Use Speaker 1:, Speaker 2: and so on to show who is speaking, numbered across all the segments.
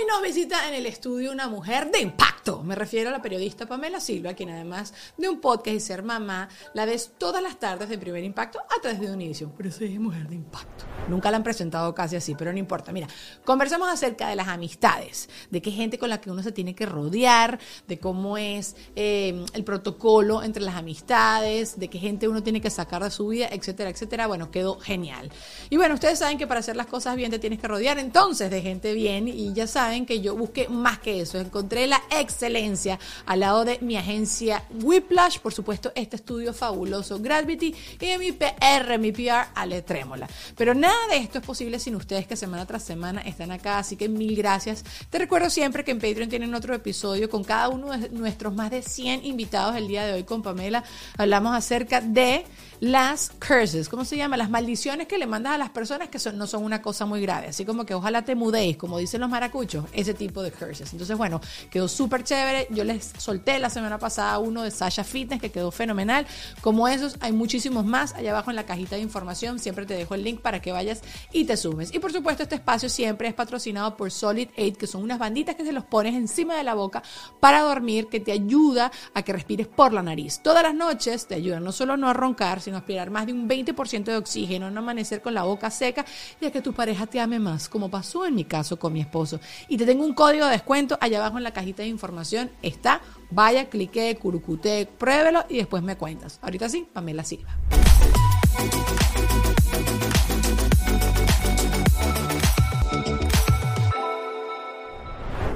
Speaker 1: Hoy nos visita en el estudio una mujer de impacto. Me refiero a la periodista Pamela Silva, quien además de un podcast y ser mamá, la ves todas las tardes de Primer Impacto a través de Univision. Pero soy mujer de impacto. Nunca la han presentado casi así, pero no importa. Mira, conversamos acerca de las amistades, de qué gente con la que uno se tiene que rodear, de cómo es eh, el protocolo entre las amistades, de qué gente uno tiene que sacar de su vida, etcétera, etcétera. Bueno, quedó genial. Y bueno, ustedes saben que para hacer las cosas bien te tienes que rodear entonces de gente bien y ya saben que yo busqué más que eso. Encontré la excelencia al lado de mi agencia Whiplash, por supuesto, este estudio fabuloso Gravity y de mi PR, mi PR, Ale Trémola. Pero nada de esto es posible sin ustedes que semana tras semana están acá, así que mil gracias. Te recuerdo siempre que en Patreon tienen otro episodio con cada uno de nuestros más de 100 invitados el día de hoy con Pamela. Hablamos acerca de las curses, ¿cómo se llama? Las maldiciones que le mandas a las personas que no son una cosa muy grave, así como que ojalá te mudéis, como dicen los maracuchos, ese tipo de curses. Entonces, bueno, quedó súper chévere. Yo les solté la semana pasada uno de Sasha Fitness que quedó fenomenal. Como esos, hay muchísimos más. Allá abajo en la cajita de información siempre te dejo el link para que vayas y te sumes. Y por supuesto, este espacio siempre es patrocinado por Solid 8, que son unas banditas que se los pones encima de la boca para dormir, que te ayuda a que respires por la nariz. Todas las noches te ayudan no solo a no roncar, sino aspirar más de un 20% de oxígeno, no amanecer con la boca seca y que tu pareja te ame más, como pasó en mi caso con mi esposo. Y te tengo un código de descuento allá abajo en la cajita de información. Está, vaya, clique, curucute, pruébelo y después me cuentas. Ahorita sí, Pamela Silva.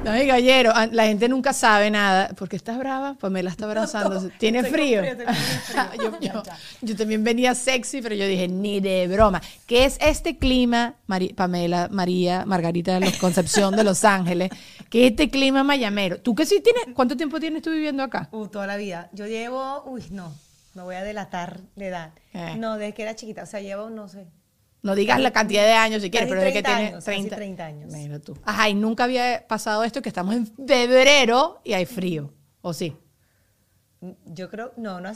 Speaker 1: No, gallero, la gente nunca sabe nada. porque estás brava? Pamela está abrazando. ¿Tiene frío? yo, también venía sexy, pero yo dije, ni de broma. ¿Qué es este clima, Pamela, María, Margarita de los Concepción de Los Ángeles? ¿Qué es este clima mayamero? ¿Tú qué sí tienes? ¿Cuánto tiempo tienes tú viviendo acá?
Speaker 2: Uh, toda la vida. Yo llevo, uy, no, me voy a delatar de edad. Eh. No, desde que era chiquita. O sea, llevo, no sé,
Speaker 1: no digas la cantidad de años si quieres, pero desde que tiene
Speaker 2: 30, 30 años.
Speaker 1: Mira tú. Ajá, y nunca había pasado esto que estamos en febrero y hay frío, ¿o sí?
Speaker 2: Yo creo, no, no,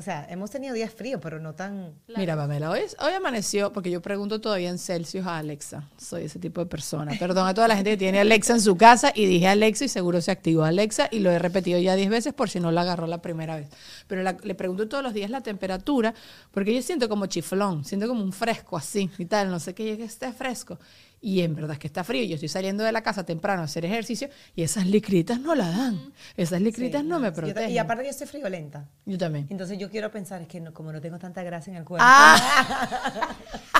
Speaker 2: o sea, hemos tenido días fríos, pero no tan...
Speaker 1: Mira, Pamela, hoy, hoy amaneció, porque yo pregunto todavía en Celsius a Alexa. Soy ese tipo de persona. Perdón a toda la gente que tiene Alexa en su casa y dije Alexa y seguro se activó Alexa y lo he repetido ya 10 veces por si no la agarró la primera vez. Pero le pregunto todos los días la temperatura, porque yo siento como chiflón, siento como un fresco así y tal, no sé qué, que esté fresco y en verdad es que está frío. Yo estoy saliendo de la casa temprano a hacer ejercicio y esas licritas no la dan. Esas licritas no, me protegen.
Speaker 2: y aparte yo estoy friolenta.
Speaker 1: Yo también.
Speaker 2: Entonces yo quiero pensar, es que como no tengo tanta grasa en el cuerpo. Ah.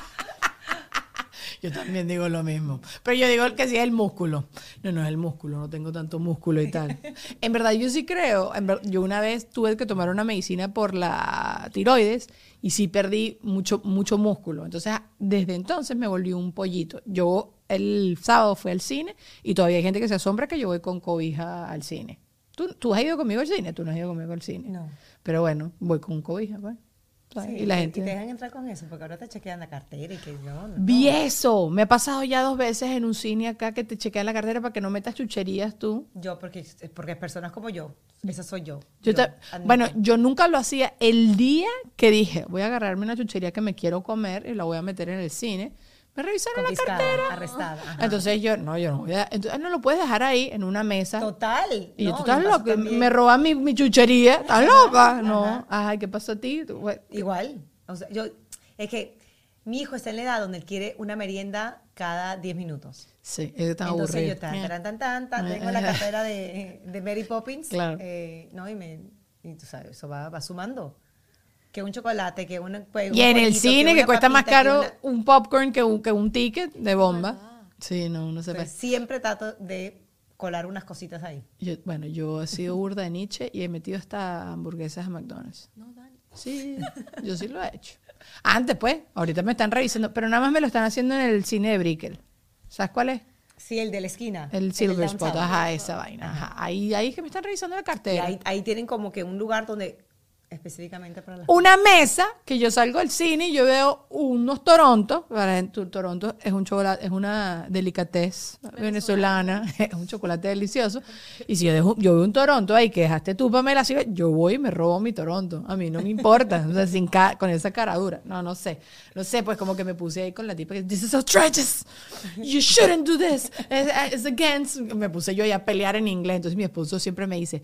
Speaker 1: Yo también digo lo mismo. Pero yo digo que sí es el músculo. No, no es el músculo, no tengo tanto músculo y tal. En verdad, yo sí creo. yo una vez tuve que tomar una medicina por la tiroides y sí perdí mucho, mucho músculo. Entonces, desde entonces me volví un pollito. Yo el sábado fui al cine y todavía hay gente que se asombra que yo voy con cobija al cine. ¿Tú, ¿Tú has ido conmigo al cine? Tú no has ido conmigo al cine.
Speaker 2: No.
Speaker 1: Pero bueno, voy con cobija, pues
Speaker 2: y la gente. te dejan entrar con eso, porque ahora te chequean la cartera y que no.
Speaker 1: Vi eso. Me ha pasado ya dos veces en un cine acá que te chequean la cartera para que no metas chucherías tú.
Speaker 2: Yo, porque, porque personas como yo. Esa soy yo.
Speaker 1: bueno, yo nunca lo hacía. El día que dije, voy a agarrarme una chuchería que me quiero comer y la voy a meter en el cine me revisaron la cartera.
Speaker 2: Arrestada.
Speaker 1: Entonces yo, no, yo no voy a, entonces no lo puedes dejar ahí en una mesa.
Speaker 2: Total.
Speaker 1: Y tú estás loca, me roban mi, mi, chuchería, estás loca. No, ay, ¿qué pasó a ti?
Speaker 2: Igual. O sea, yo, es que mi hijo está en la edad donde él quiere una merienda cada 10 minutos.
Speaker 1: Sí, es tan
Speaker 2: Entonces
Speaker 1: aburrido.
Speaker 2: yo tan, tan, tan, tan, tengo la cartera de, de Mary Poppins. Claro. Eh, no, y, me, y tú sabes, eso va, va sumando que un chocolate, que un,
Speaker 1: pues, Y en el cine, que, cuesta más caro un popcorn que un, que un ticket de bomba. Sí, no, no se
Speaker 2: ve. Siempre trato de colar unas cositas ahí.
Speaker 1: bueno, yo he sido burda de Nietzsche y he metido hasta hamburguesas a McDonald's.
Speaker 2: No, Dani.
Speaker 1: Sí, yo sí lo he hecho. Antes, pues, ahorita me están revisando, pero nada más me lo están haciendo en el cine de Brickell. ¿Sabes cuál es?
Speaker 2: Sí, el de la esquina.
Speaker 1: El Silver Spot, ajá, esa vaina. Ajá. Ahí, ahí que me están revisando la cartera.
Speaker 2: ahí, ahí tienen como que un lugar donde Específicamente para la...
Speaker 1: Una mesa que yo salgo al cine y yo veo unos Toronto. Toronto es un chocolate, es una delicatez venezolana, es un chocolate delicioso. Y si yo, dejo, yo veo un Toronto ahí que dejaste tú, Pamela, así, yo voy y me robo mi Toronto. A mí no me importa, o sea, sin con esa cara dura. No, no sé. No sé, pues como que me puse ahí con la tipa que, this is outrageous. You shouldn't do this. It's against. Me puse yo a pelear en inglés. Entonces mi esposo siempre me dice,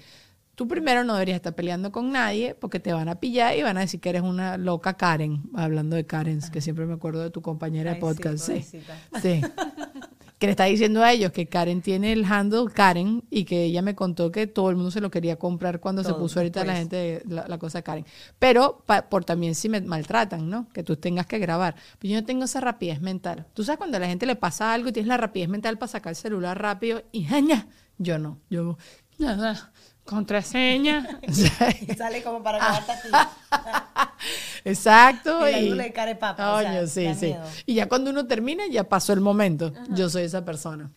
Speaker 1: tú primero no deberías estar peleando con nadie porque te van a pillar y van a decir que eres una loca Karen, hablando de Karen, que siempre me acuerdo de tu compañera de podcast. Sí, sí, que le está diciendo a ellos que Karen tiene el handle Karen y que ella me contó que todo el mundo se lo quería comprar cuando se puso ahorita la gente la, cosa Karen. Pero por también si me maltratan, ¿no? Que tú tengas que grabar. Pero yo no tengo esa rapidez mental. Tú sabes cuando a la gente le pasa algo y tienes la rapidez mental para sacar el celular rápido y jaña. Yo no. Yo nada contraseña.
Speaker 2: sale como para quedarte
Speaker 1: aquí. Exacto.
Speaker 2: Y, y care papa,
Speaker 1: sí, sí. Y ya cuando uno termina, ya pasó el momento. Yo soy esa persona.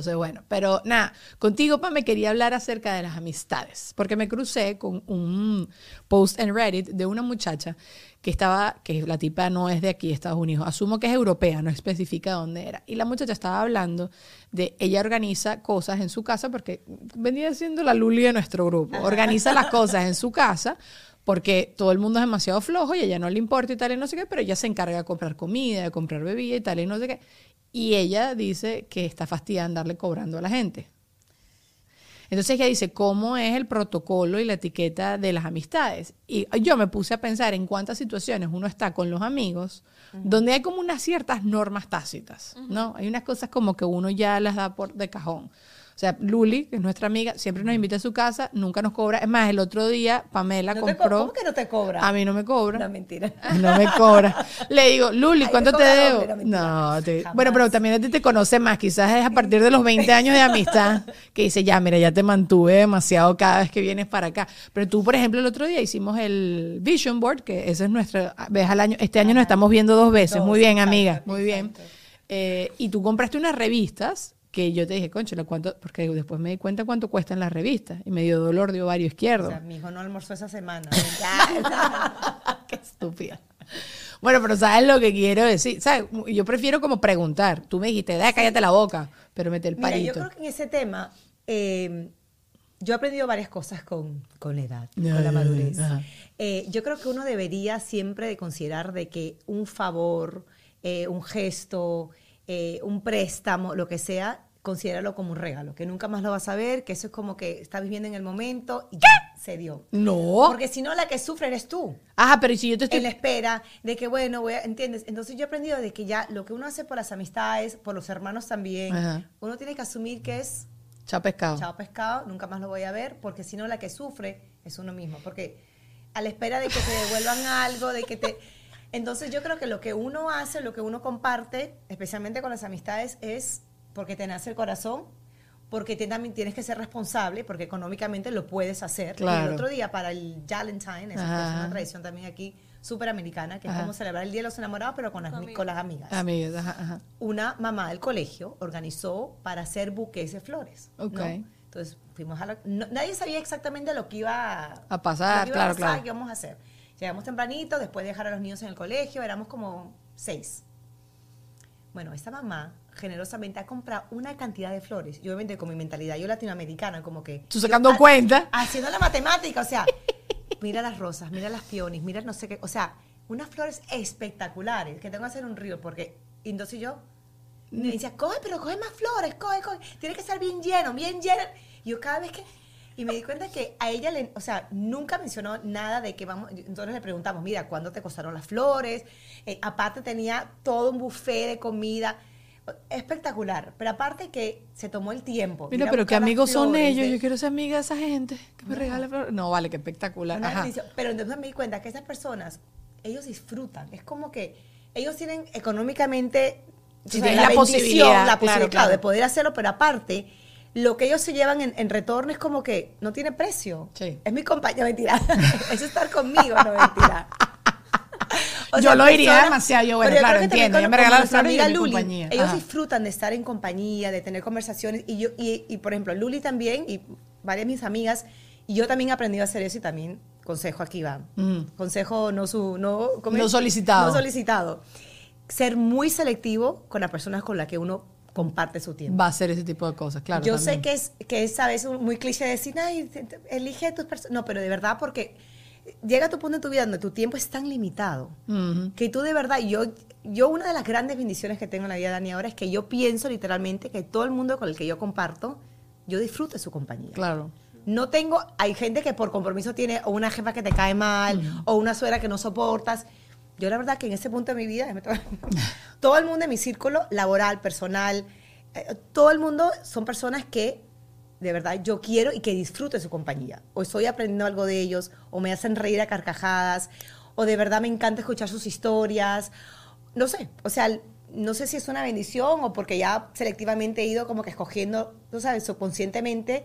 Speaker 1: Soy bueno. Pero nada, contigo, Pa, me quería hablar acerca de las amistades. Porque me crucé con un post en Reddit de una muchacha que estaba, que la tipa no es de aquí, Estados Unidos, asumo que es europea, no especifica dónde era. Y la muchacha estaba hablando de, ella organiza cosas en su casa, porque venía siendo la Luli de nuestro grupo, organiza las cosas en su casa, porque todo el mundo es demasiado flojo y a ella no le importa y tal y no sé qué, pero ella se encarga de comprar comida, de comprar bebida y tal y no sé qué. Y ella dice que está fastidiada andarle cobrando a la gente. Entonces ella dice, ¿cómo es el protocolo y la etiqueta de las amistades? Y yo me puse a pensar en cuántas situaciones uno está con los amigos donde hay como unas ciertas normas tácitas, ¿no? Hay unas cosas como que uno ya las da por de cajón. O sea, Luli, que es nuestra amiga, siempre nos invita a su casa, nunca nos cobra. Es más, el otro día Pamela compró.
Speaker 2: ¿Cómo que no te cobra?
Speaker 1: A mí no me cobra.
Speaker 2: No, mentira.
Speaker 1: No me cobra. Le digo, Luli, ¿cuánto te debo? No, bueno, pero también a ti te conoce más. Quizás es a partir de los 20 años de amistad que dice, ya, mira, ya te mantuve demasiado cada vez que vienes para acá. Pero tú, por ejemplo, el otro día hicimos el Vision Board, que ese es nuestro vez al año. Este año nos estamos viendo dos veces. Muy bien, amiga. Muy bien. Eh, y tú compraste unas revistas que yo te dije, concho, ¿cuánto? Porque después me di cuenta cuánto cuestan las revistas y me dio dolor de ovario izquierdo. O
Speaker 2: sea, mi hijo no almorzó esa semana.
Speaker 1: Qué estúpida. Bueno, pero ¿sabes lo que quiero decir? ¿Sabes? Yo prefiero como preguntar. Tú me dijiste, da, cállate la boca, pero mete el palito.
Speaker 2: Mira, yo creo que en ese tema, eh, yo he aprendido varias cosas con, con la edad, con la madurez. Eh, yo creo que uno debería siempre de considerar de que un favor, eh, un gesto, eh, un préstamo, lo que sea, considéralo como un regalo, que nunca más lo vas a ver, que eso es como que estás viviendo en el momento y ya se dio.
Speaker 1: No.
Speaker 2: Porque si no, la que sufre eres tú.
Speaker 1: Ajá, pero si yo te estoy...
Speaker 2: En la espera de que, bueno, voy a, ¿entiendes? Entonces yo he aprendido de que ya lo que uno hace por las amistades, por los hermanos también, uno tiene que asumir que es...
Speaker 1: Chao pescado.
Speaker 2: Chao pescado, nunca más lo voy a ver, porque si no, la que sufre es uno mismo. Porque a la espera de que te devuelvan algo, de que te... Entonces yo creo que lo que uno hace, lo que uno comparte, especialmente con las amistades, es porque te nace el corazón, porque también tienes que ser responsable, porque económicamente lo puedes hacer. Y el otro día para el Valentine, es una tradición también aquí súper americana, que es como celebrar el Día de los Enamorados, pero con las, con las amigas.
Speaker 1: Amigas,
Speaker 2: Una mamá del colegio organizó para hacer buques de flores. Entonces fuimos a la, nadie sabía exactamente lo que iba
Speaker 1: a, pasar, claro, claro.
Speaker 2: qué íbamos a hacer. Llegamos tempranito, después de dejar a los niños en el colegio, éramos como seis. Bueno, esta mamá generosamente ha comprado una cantidad de flores. Y obviamente con mi mentalidad yo latinoamericana, como que...
Speaker 1: Tú sacando cuenta.
Speaker 2: Haciendo la matemática, o sea, mira las rosas, mira las peones, mira no sé qué, o sea, unas flores espectaculares, que tengo que hacer un río, porque entonces yo me decía, coge, pero coge más flores, coge, coge, tiene que estar bien lleno, bien lleno. Y yo cada vez que y me di cuenta que a ella, le, o sea, nunca mencionó nada de que vamos, entonces le preguntamos, mira, ¿cuándo te costaron las flores? Eh, aparte tenía todo un buffet de comida espectacular, pero aparte que se tomó el tiempo.
Speaker 1: Mira, pero qué amigos son ellos, yo quiero ser amiga de esa gente que me regala flores. No, vale, qué espectacular.
Speaker 2: Pero entonces me di cuenta que esas personas, ellos disfrutan, es como que ellos tienen económicamente
Speaker 1: la, posibilidad,
Speaker 2: la posibilidad de poder hacerlo, pero aparte lo que ellos se llevan en, retorno es como que no tiene precio. Es mi compañía, mentira. es estar conmigo, no mentira. O
Speaker 1: Yo
Speaker 2: sea,
Speaker 1: lo
Speaker 2: personas-
Speaker 1: demasiado, yo, bueno, claro, entiendo,
Speaker 2: con-
Speaker 1: me
Speaker 2: como
Speaker 1: regala las
Speaker 2: nuestra
Speaker 1: flores y yo
Speaker 2: Luli,
Speaker 1: compañía.
Speaker 2: Ellos
Speaker 1: Ajá.
Speaker 2: disfrutan de estar en compañía, de tener conversaciones. Y yo, y, y, por ejemplo, Luli también, y varias de mis amigas, y yo también he aprendido a hacer eso y también consejo aquí va.
Speaker 1: Mm.
Speaker 2: Consejo no su, no, ¿cómo
Speaker 1: No solicitado.
Speaker 2: No solicitado. Ser muy selectivo con las personas con las que uno comparte su tiempo.
Speaker 1: Va a ser ese tipo de cosas, claro.
Speaker 2: Yo
Speaker 1: también.
Speaker 2: sé que es, que es a veces muy cliché decir, ay, elige tus personas. No, pero de verdad, porque llega a tu punto en tu vida donde tu tiempo es tan limitado que tú de verdad, yo, yo una de las grandes bendiciones que tengo en la vida, Dani, ahora es que yo pienso literalmente que todo el mundo con el que yo comparto, yo disfruto de su compañía.
Speaker 1: Claro.
Speaker 2: No tengo, hay gente que por compromiso tiene o una jefa que te cae mal o una suegra que no soportas. Yo la verdad que en ese punto de mi vida, todo el mundo en mi círculo laboral, personal, eh, todo el mundo son personas que de verdad yo quiero y que disfruto de su compañía. O estoy aprendiendo algo de ellos, o me hacen reír a carcajadas, o de verdad me encanta escuchar sus historias. No sé, o sea, no sé si es una bendición o porque ya selectivamente he ido como que escogiendo, tú sabes, subconscientemente,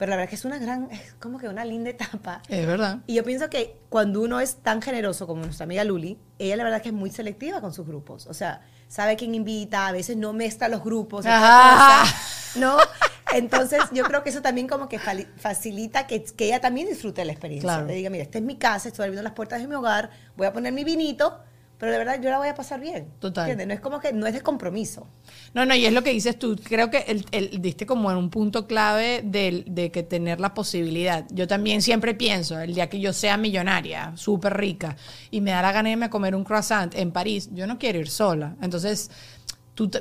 Speaker 2: pero la verdad que es una gran, es como que una linda etapa.
Speaker 1: Es verdad.
Speaker 2: Y yo pienso que cuando uno es tan generoso como nuestra amiga Luli, ella la verdad que es muy selectiva con sus grupos. O sea, sabe quién invita, a veces no mezcla los grupos,
Speaker 1: Ajá.
Speaker 2: cosa, ¿no? Entonces, yo creo que eso también como que facilita que, que ella también disfrute la experiencia.
Speaker 1: Claro.
Speaker 2: Le diga, mira, esta es mi casa, estoy abriendo las puertas de mi hogar, voy a poner mi vinito, pero de verdad yo la voy a pasar bien.
Speaker 1: Total.
Speaker 2: ¿Entiendes? No es como que, no es de compromiso.
Speaker 1: No, no, y es lo que dices tú. Creo que el, el- diste como en un punto clave del- de, que tener la posibilidad. Yo también siempre pienso, el día que yo sea millonaria, súper rica, y me da la gana de irme a comer un croissant en París, yo no quiero ir sola. Entonces,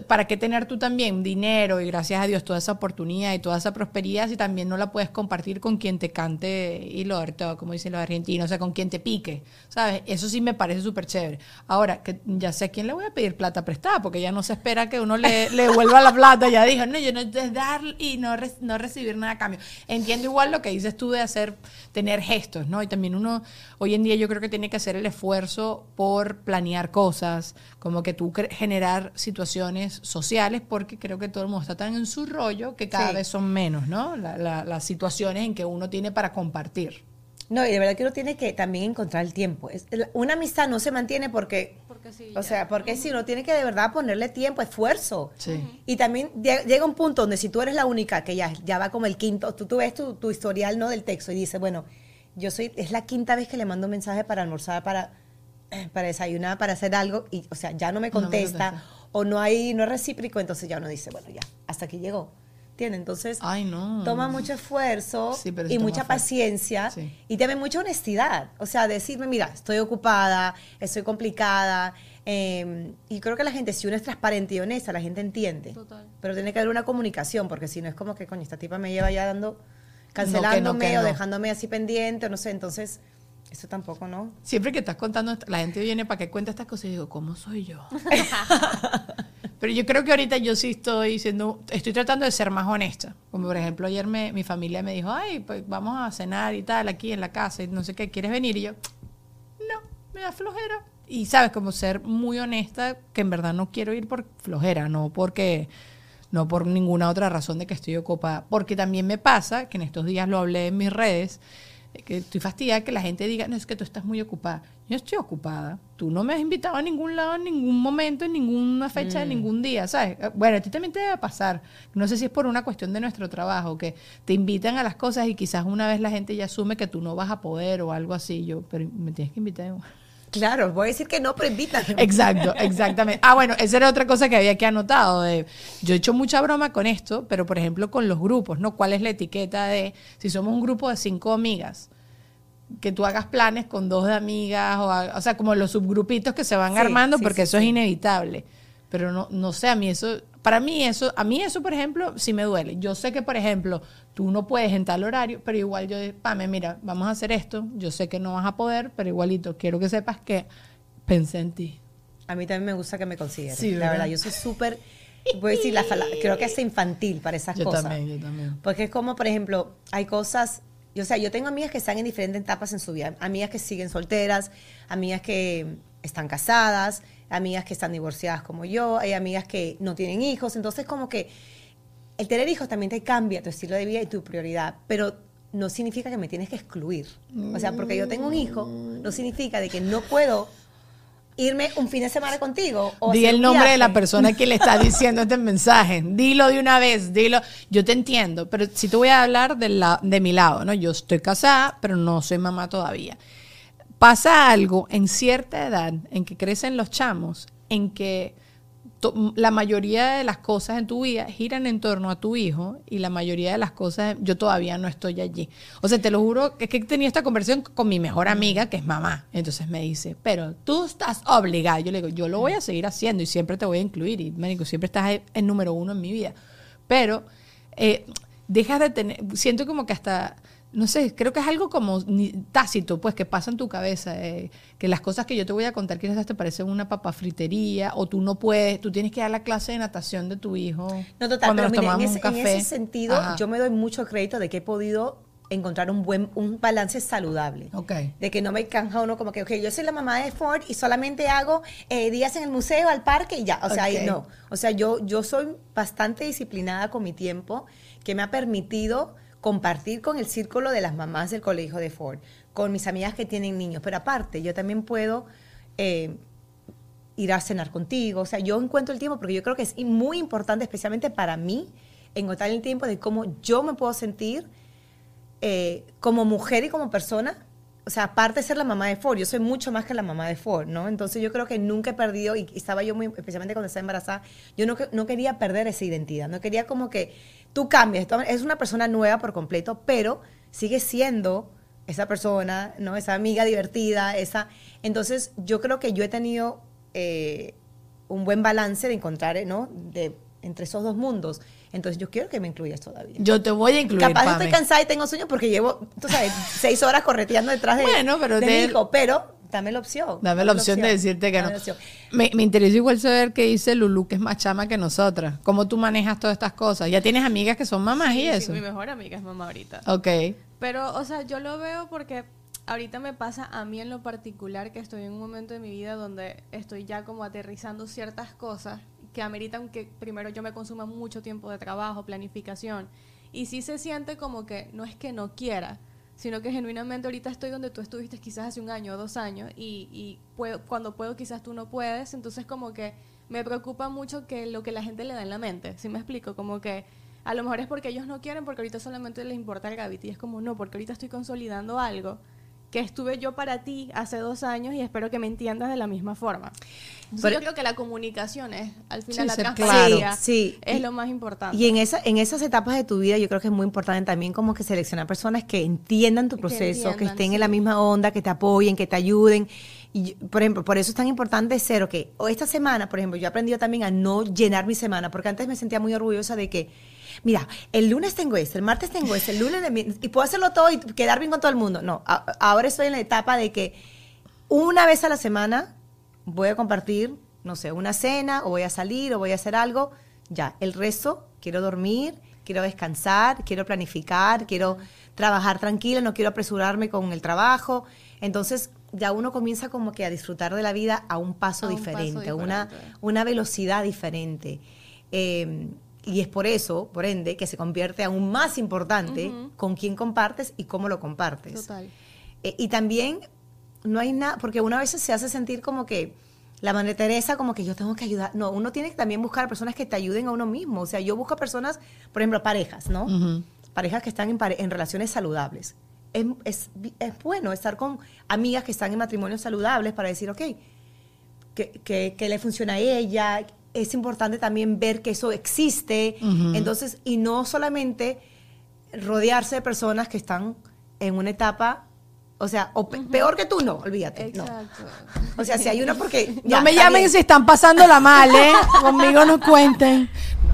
Speaker 1: ¿para qué tener tú también dinero y gracias a Dios toda esa oportunidad y toda esa prosperidad si también no la puedes compartir con quien te cante y lo harto, como dicen los argentinos, o sea, con quien te pique, ¿sabes? Eso sí me parece súper chévere. Ahora, que ya sé a quién le voy a pedir plata prestada, porque ya no se espera que uno le, le devuelva la plata, ya dijo, no, yo no es dar y no, re- no recibir nada a cambio. Entiendo igual lo que dices tú de hacer, tener gestos, ¿no? Y también uno, hoy en día yo creo que tiene que hacer el esfuerzo por planear cosas, como que tú generar situaciones sociales, porque creo que todo el mundo está tan en su rollo que cada
Speaker 2: Sí.
Speaker 1: vez son menos, ¿no? La- la- las situaciones en que uno tiene para compartir.
Speaker 2: No, y de verdad que uno tiene que también encontrar el tiempo. Es- una amistad no se mantiene porque,
Speaker 3: Porque sí,
Speaker 2: o
Speaker 3: ya.
Speaker 2: sea, porque si uno tiene que de verdad ponerle tiempo, esfuerzo.
Speaker 1: Sí.
Speaker 2: Y también lle- llega un punto donde si tú eres la única que ya, ya va como el quinto, tú, tú ves tu, tu historial no del texto y dices, bueno, yo soy, es la quinta vez que le mando un mensaje para almorzar, para, para desayunar, para hacer algo, y o sea, ya no me
Speaker 1: No me
Speaker 2: contesta,
Speaker 1: contesta.
Speaker 2: O no hay, no es recíproco, entonces ya uno dice, bueno, ya, hasta aquí llegó. ¿Entiendes? Entonces,
Speaker 1: Ay, no.
Speaker 2: toma mucho esfuerzo
Speaker 1: Sí,
Speaker 2: y mucha paciencia
Speaker 1: Sí.
Speaker 2: y también mucha honestidad. O sea, decirme, mira, estoy ocupada, estoy complicada. eh, y creo que la gente, si uno es transparente y honesta, la gente entiende.
Speaker 3: Total.
Speaker 2: Pero tiene que haber una comunicación, porque si no es como que, coño, esta tipa me lleva ya dando,
Speaker 1: que
Speaker 2: cancelándome
Speaker 1: no.
Speaker 2: o dejándome así pendiente, o no sé. Entonces, eso tampoco, ¿no?
Speaker 1: Siempre que estás contando, la gente viene para que cuente estas cosas y digo, ¿cómo soy yo? Pero yo creo que ahorita yo sí estoy siendo, estoy tratando de ser más honesta. Como por ejemplo ayer me, mi familia me dijo, ay, pues vamos a cenar y tal aquí en la casa y no sé qué, ¿quieres venir? Y yo, no, me da flojera. Y sabes, como ser muy honesta, que en verdad no quiero ir por flojera, no porque, no por ninguna otra razón de que estoy ocupada. Porque también me pasa, que en estos días lo hablé en mis redes, que estoy fastidiada que la gente diga, no, es que tú estás muy ocupada. Yo estoy ocupada. Tú no me has invitado a ningún lado en ningún momento, en ninguna fecha, en ningún día, ¿sabes? Eh, Bueno, a ti también te debe pasar. No sé si es por una cuestión de nuestro trabajo, que te invitan a las cosas y quizás una vez la gente ya asume que tú no vas a poder o algo así. Yo, pero me tienes que invitar.
Speaker 2: Claro, voy a decir que no, pero invítame.
Speaker 1: Exacto, exactamente. Ah, bueno, esa era otra cosa que había que anotado. De, yo he hecho mucha broma con esto, pero por ejemplo con los grupos, ¿no? ¿Cuál es la etiqueta de si somos un grupo de cinco amigas? Que tú hagas planes con dos de amigas, o, a- o sea, como los subgrupitos que se van
Speaker 2: Sí,
Speaker 1: armando,
Speaker 2: sí,
Speaker 1: porque
Speaker 2: sí,
Speaker 1: eso es inevitable. Pero no, no sé, a mí eso, para mí eso, a mí eso, por ejemplo, sí me duele. Yo sé que, por ejemplo, tú no puedes en tal horario, pero igual yo, Pame, mira, vamos a hacer esto. Yo sé que no vas a poder, pero igualito, quiero que sepas que pensé en ti.
Speaker 2: A mí también me gusta que me consideren.
Speaker 1: Sí,
Speaker 2: la
Speaker 1: ¿verdad?
Speaker 2: verdad, yo soy súper, voy a decir, la creo que es infantil para esas
Speaker 1: Yo
Speaker 2: cosas.
Speaker 1: también, yo también.
Speaker 2: Porque es como, por ejemplo, hay cosas, yo, o sea, yo tengo amigas que están en diferentes etapas en su vida, amigas que siguen solteras, amigas que están casadas, amigas que están divorciadas como yo, hay amigas que no tienen hijos, entonces como que el tener hijos también te cambia tu estilo de vida y tu prioridad, pero no significa que me tienes que excluir. O sea, porque yo tengo un hijo, no significa de que no puedo irme un fin de semana contigo. O
Speaker 1: Di el nombre de la persona que le está diciendo este mensaje. Dilo de una vez, dilo. Yo te entiendo, pero si te voy a hablar de, la, de mi lado, ¿no? Yo estoy casada, pero no soy mamá todavía. Pasa algo en cierta edad en que crecen los chamos, en que la mayoría de las cosas en tu vida giran en torno a tu hijo y la mayoría de las cosas yo todavía no estoy allí. O sea, te lo juro que es que he tenido esta conversación con mi mejor amiga, que es mamá. Entonces me dice, pero tú estás obligada. Yo le digo, yo lo voy a seguir haciendo y siempre te voy a incluir. Y, marico, siempre estás en, en número uno en mi vida. Pero eh, dejas de tener, siento como que hasta, no sé, creo que es algo como tácito, pues que pasa en tu cabeza, eh, que las cosas que yo te voy a contar quizás te parecen una papa fritería, o tú no puedes, tú tienes que dar la clase de natación de tu hijo.
Speaker 2: No, total,
Speaker 1: cuando
Speaker 2: pero
Speaker 1: nos
Speaker 2: mire, en
Speaker 1: tomamos
Speaker 2: ese,
Speaker 1: un
Speaker 2: en
Speaker 1: café.
Speaker 2: ese sentido,
Speaker 1: Ajá.
Speaker 2: yo me doy mucho crédito de que he podido encontrar un buen un balance saludable.
Speaker 1: Ok.
Speaker 2: De que no me canja uno como que, ok, yo soy la mamá de Ford y solamente hago eh, días en el museo, al parque y ya. O sea, ahí
Speaker 1: Ok.
Speaker 2: no. O sea, yo, yo soy bastante disciplinada con mi tiempo, que me ha permitido compartir con el círculo de las mamás del colegio de Ford, con mis amigas que tienen niños. Pero aparte, yo también puedo eh, ir a cenar contigo. O sea, yo encuentro el tiempo porque yo creo que es muy importante, especialmente para mí, encontrar el tiempo de cómo yo me puedo sentir eh, como mujer y como persona. O sea, aparte de ser la mamá de Ford, yo soy mucho más que la mamá de Ford, ¿no? Entonces yo creo que nunca he perdido, y estaba yo muy, especialmente cuando estaba embarazada, yo no, no quería perder esa identidad, no quería como que tú cambies, es una persona nueva por completo, pero sigue siendo esa persona, ¿no? Esa amiga divertida, esa... Entonces yo creo que yo he tenido eh, un buen balance de encontrar. ¿no? De, entre esos dos mundos. Entonces yo quiero que me incluyas todavía.
Speaker 1: Yo te voy a incluir,
Speaker 2: Capaz
Speaker 1: Pame.
Speaker 2: estoy cansada y tengo sueño porque llevo, tú sabes, seis horas correteando detrás de,
Speaker 1: Bueno, pero
Speaker 2: de
Speaker 1: te-
Speaker 2: mi hijo. Pero dame la opción.
Speaker 1: Dame la opción de decirte que
Speaker 2: dame
Speaker 1: no. Me, me interesa igual saber qué dice Lulu, que es más chama que nosotras. ¿Cómo tú manejas todas estas cosas? ¿Ya tienes amigas que son mamás y
Speaker 3: Sí, sí,
Speaker 1: eso?
Speaker 3: mi mejor amiga es mamá ahorita.
Speaker 1: Ok.
Speaker 3: Pero, o sea, yo lo veo porque ahorita me pasa a mí en lo particular que estoy en un momento de mi vida donde estoy ya como aterrizando ciertas cosas que ameritan que primero yo me consuma mucho tiempo de trabajo, planificación. Y sí se siente como que no es que no quiera, sino que genuinamente ahorita estoy donde tú estuviste quizás hace un año o dos años y, y puedo, cuando puedo quizás tú no puedes, entonces como que me preocupa mucho que lo que la gente le da en la mente, ¿sí me explico? Como que a lo mejor es porque ellos no quieren, porque ahorita solamente les importa el Gravity. Y es como, no, porque ahorita estoy consolidando algo que estuve yo para ti hace dos años y espero que me entiendas de la misma forma.
Speaker 2: Pero-
Speaker 3: yo creo que la comunicación es, al final,
Speaker 1: Sí,
Speaker 3: la transparencia
Speaker 2: claro. Sí,
Speaker 3: es lo más importante.
Speaker 2: Y en, esa, en esas etapas de tu vida yo creo que es muy importante también como que seleccionar personas que entiendan tu proceso, que,
Speaker 3: entiendan,
Speaker 2: estén
Speaker 3: sí.
Speaker 2: en la misma onda, que te apoyen, que te ayuden. Y por ejemplo, por eso es tan importante ser, ok, o esta semana, por ejemplo, yo he aprendido también a no llenar mi semana, porque antes me sentía muy orgullosa de que, mira, el lunes tengo esto, el martes tengo esto, el lunes, de mi- y puedo hacerlo todo y quedar bien con todo el mundo. No, ahora estoy en la etapa de que una vez a la semana voy a compartir, no sé, una cena, o voy a salir, o voy a hacer algo. Ya, el resto, quiero dormir, quiero descansar, quiero planificar, quiero trabajar tranquila, no quiero apresurarme con el trabajo. Entonces, ya uno comienza como que a disfrutar de la vida a un paso
Speaker 3: A un paso
Speaker 2: diferente, a una,
Speaker 3: diferente.
Speaker 2: una velocidad diferente. Eh, y es por eso, por ende, que se convierte aún más importante con quién compartes y cómo lo compartes.
Speaker 3: Total.
Speaker 2: Eh, y también no hay nada, porque una vez se hace sentir como que la Madre Teresa, como que yo tengo que ayudar. No, uno tiene que también buscar personas que te ayuden a uno mismo. O sea, yo busco personas, por ejemplo, parejas, ¿no? Parejas que están en, pare- en relaciones saludables. Es, es, es bueno estar con amigas que están en matrimonios saludables para decir, ok, que, que, que le funciona a ella. Es importante también ver que eso existe. Entonces, y no solamente rodearse de personas que están en una etapa, o sea, o pe- peor que tú, no, olvídate. No. O sea, si hay uno porque...
Speaker 1: No
Speaker 2: ya,
Speaker 1: me
Speaker 2: está
Speaker 1: llamen
Speaker 2: bien.
Speaker 1: si están pasándola mal, ¿eh? Conmigo no cuenten.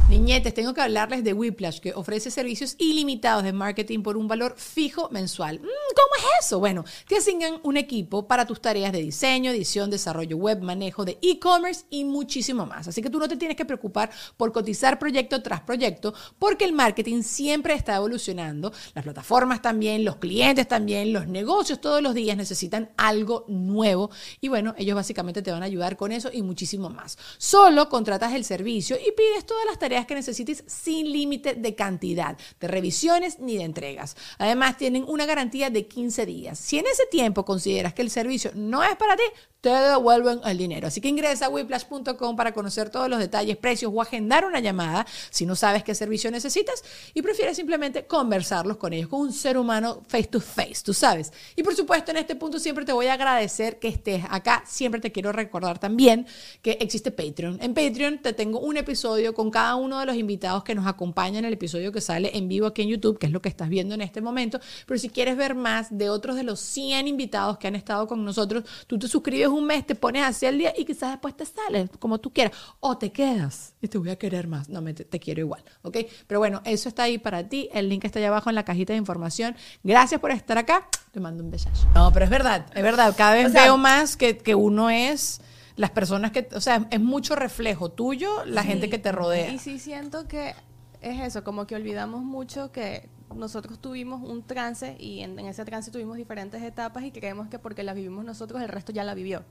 Speaker 1: Niñetes, tengo que hablarles de Whiplash, que ofrece servicios ilimitados de marketing por un valor fijo mensual. Mm, ¿Cómo es eso? Bueno, te asignan un equipo para tus tareas de diseño, edición, desarrollo web, manejo de e-commerce y muchísimo más. Así que tú no te tienes que preocupar por cotizar proyecto tras proyecto, porque el marketing siempre está evolucionando. Las plataformas también, los clientes también, los negocios todos los días necesitan algo nuevo. Y bueno, ellos básicamente te van a ayudar con eso y muchísimo más. Solo contratas el servicio y pides todas las tareas que necesites sin límite de cantidad, de revisiones ni de entregas. Además, tienen una garantía de 15 días. Si en ese tiempo consideras que el servicio no es para ti, te devuelven el dinero. Así que ingresa a whiplash.com para conocer todos los detalles, precios o agendar una llamada si no sabes qué servicio necesitas y prefieres simplemente conversarlos con ellos, con un ser humano face to face, tú sabes. Y por supuesto, en este punto siempre te voy a agradecer que estés acá. Siempre te quiero recordar también que existe Patreon. En Patreon te tengo un episodio con cada uno de los invitados que nos acompañan en el episodio que sale en vivo aquí en YouTube, que es lo que estás viendo en este momento. Pero si quieres ver más de otros de los 100 invitados que han estado con nosotros, tú te suscribes un mes, te pones así al día y quizás después te sales como tú quieras. O te quedas y te voy a querer más. No, me, te, quiero igual, ¿ok? Pero bueno, eso está ahí para ti. El link está allá abajo en la cajita de información. Gracias por estar acá. Te mando un besazo. No, pero es verdad, es verdad. Cada vez veo más que, que uno es las personas que, o sea, es mucho reflejo tuyo la gente que te rodea.
Speaker 3: Y sí siento que es eso, como que olvidamos mucho que nosotros tuvimos un trance y en, ese trance tuvimos diferentes etapas y creemos que porque las vivimos nosotros el resto ya la vivió.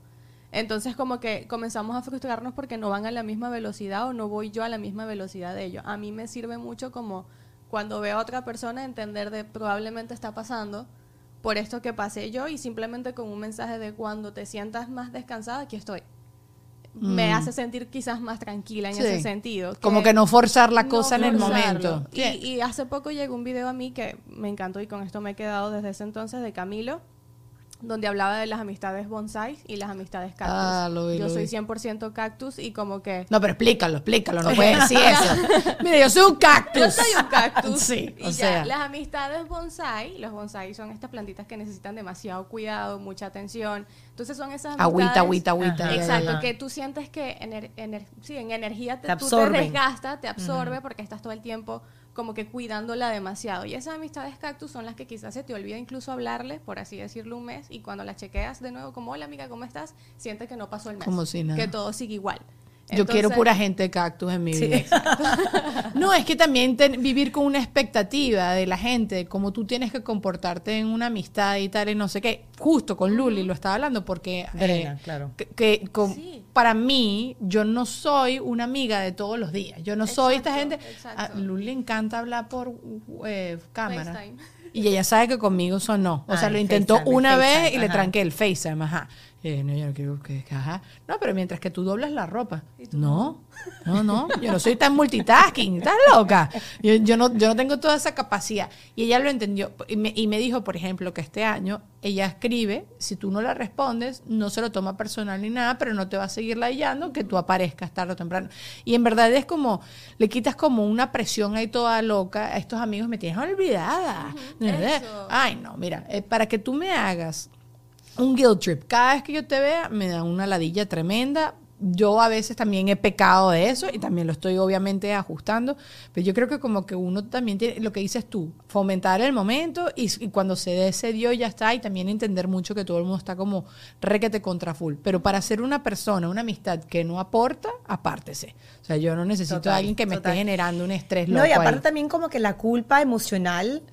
Speaker 3: Entonces como que comenzamos a frustrarnos porque no van a la misma velocidad o no voy yo a la misma velocidad de ellos. A mí me sirve mucho como cuando veo a otra persona entender de probablemente está pasando por esto que pasé yo y simplemente con un mensaje de cuando te sientas más descansada, aquí estoy. Me mm. hace sentir quizás más tranquila en ese sentido.
Speaker 1: como que no forzar la cosa en el momento.
Speaker 3: Y, y hace poco llegó un video a mí que me encantó y con esto me he quedado desde ese entonces de Camilo donde hablaba de las amistades bonsai y las amistades cactus. Ah, yo soy 100% cactus y como que...
Speaker 1: No, pero explícalo, explícalo, no puedes decir eso. Mira, yo soy un cactus.
Speaker 3: Yo soy un cactus. sí, o sea. Las amistades bonsai, los bonsai son estas plantitas que necesitan demasiado cuidado, mucha atención. Entonces son esas
Speaker 1: Agüita, agüita, agüita.
Speaker 3: Exacto, que tú sientes que sí, en energía te, te, tú te desgasta, te absorbe porque estás todo el tiempo como que cuidándola demasiado. Y esas amistades cactus son las que quizás se te olvida incluso hablarle, por así decirlo, un mes, y cuando la chequeas de nuevo como, hola amiga, ¿cómo estás? Sientes que no pasó el mes.
Speaker 1: Como si nada.
Speaker 3: Que todo sigue igual.
Speaker 1: Yo quiero pura gente cactus en mi vida. no, es que también vivir con una expectativa de la gente, como tú tienes que comportarte en una amistad y tal, y no sé qué. Justo con Luli lo estaba hablando porque
Speaker 2: eh, claro.
Speaker 1: que, para mí yo no soy una amiga de todos los días. Yo no soy esta gente. A Luli le encanta hablar por eh, cámara. Y ella sabe que conmigo sonó. O sea, lo intentó una vez y le tranqué el FaceTime, ajá. Eh, no, yo no quiero que, ajá. No, pero mientras que tú doblas la ropa. No, no, no. Yo no soy tan multitasking. Estás loca. Yo, yo, no, yo no tengo toda esa capacidad. Y ella lo entendió. Y me, y me dijo, por ejemplo, que este año ella escribe. Si tú no la respondes, no se lo toma personal ni nada, pero no te va a seguir layando que tú aparezcas tarde o temprano. Y en verdad es como, le quitas como una presión ahí toda loca. A estos amigos me tienes olvidada. Ay, no, mira, eh, para que tú me hagas un guilt trip. Cada vez que yo te vea, me da una ladilla tremenda. Yo a veces también he pecado de eso y también lo estoy obviamente ajustando, pero yo creo que como que uno también tiene, lo que dices tú, fomentar el momento y, cuando se dé ese dio ya está y también entender mucho que todo el mundo está como requete contra full. Pero para ser una persona, una amistad que no aporta, apártese. O sea, yo no necesito a alguien que me esté generando un estrés
Speaker 2: loco. No, y aparte también como que la culpa emocional.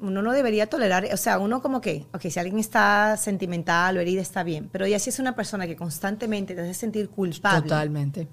Speaker 2: Uno no debería tolerar, o sea, uno como que, ok, si alguien está sentimental o herida está bien, pero ya si es una persona que constantemente te hace sentir culpable.
Speaker 1: Totalmente.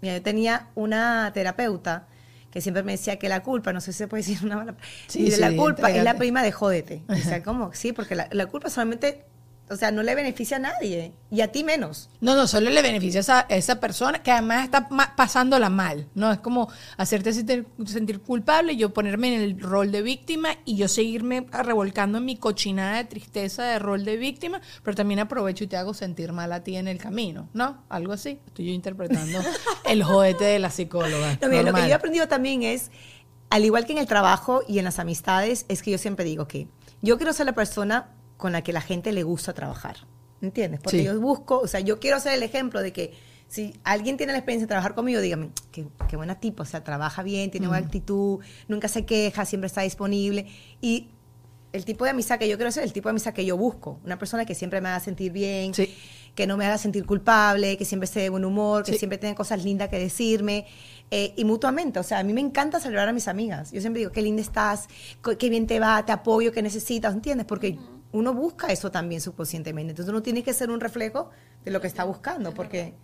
Speaker 2: Mira, yo tenía una terapeuta que siempre me decía que la culpa, no sé si se puede decir una mala, sí, la culpa es la prima de jódete. O sea, ¿cómo? Sí, porque la, la culpa solamente o sea, no le beneficia a nadie y a ti menos.
Speaker 1: No, no, solo le beneficia a esa, persona que además está pasándola mal, ¿no? Es como hacerte sentir, culpable, yo ponerme en el rol de víctima y yo seguirme revolcando en mi cochinada de tristeza de rol de víctima, pero también aprovecho y te hago sentir mal a ti en el camino, ¿no? Algo así. Estoy yo interpretando el jodete de la psicóloga.
Speaker 2: lo que yo he aprendido también es, al igual que en el trabajo y en las amistades, es que yo siempre digo que yo quiero ser la persona con la que la gente le gusta trabajar. ¿Entiendes? Porque yo busco, o sea, yo quiero ser el ejemplo de que si alguien tiene la experiencia de trabajar conmigo, dígame, qué, buena tipo, o sea, trabaja bien, tiene buena actitud, nunca se queja, siempre está disponible. Y el tipo de amistad que yo quiero ser, el tipo de amistad que yo busco. Una persona que siempre me haga sentir bien, que no me haga sentir culpable, que siempre esté de buen humor, que siempre tenga cosas lindas que decirme. Eh, y mutuamente, o sea, a mí me encanta celebrar a mis amigas. Yo siempre digo, qué linda estás, qué bien te va, te apoyo, qué necesitas, ¿entiendes? Porque uno busca eso también subconscientemente. Entonces uno tiene que ser un reflejo de lo que está buscando, porque...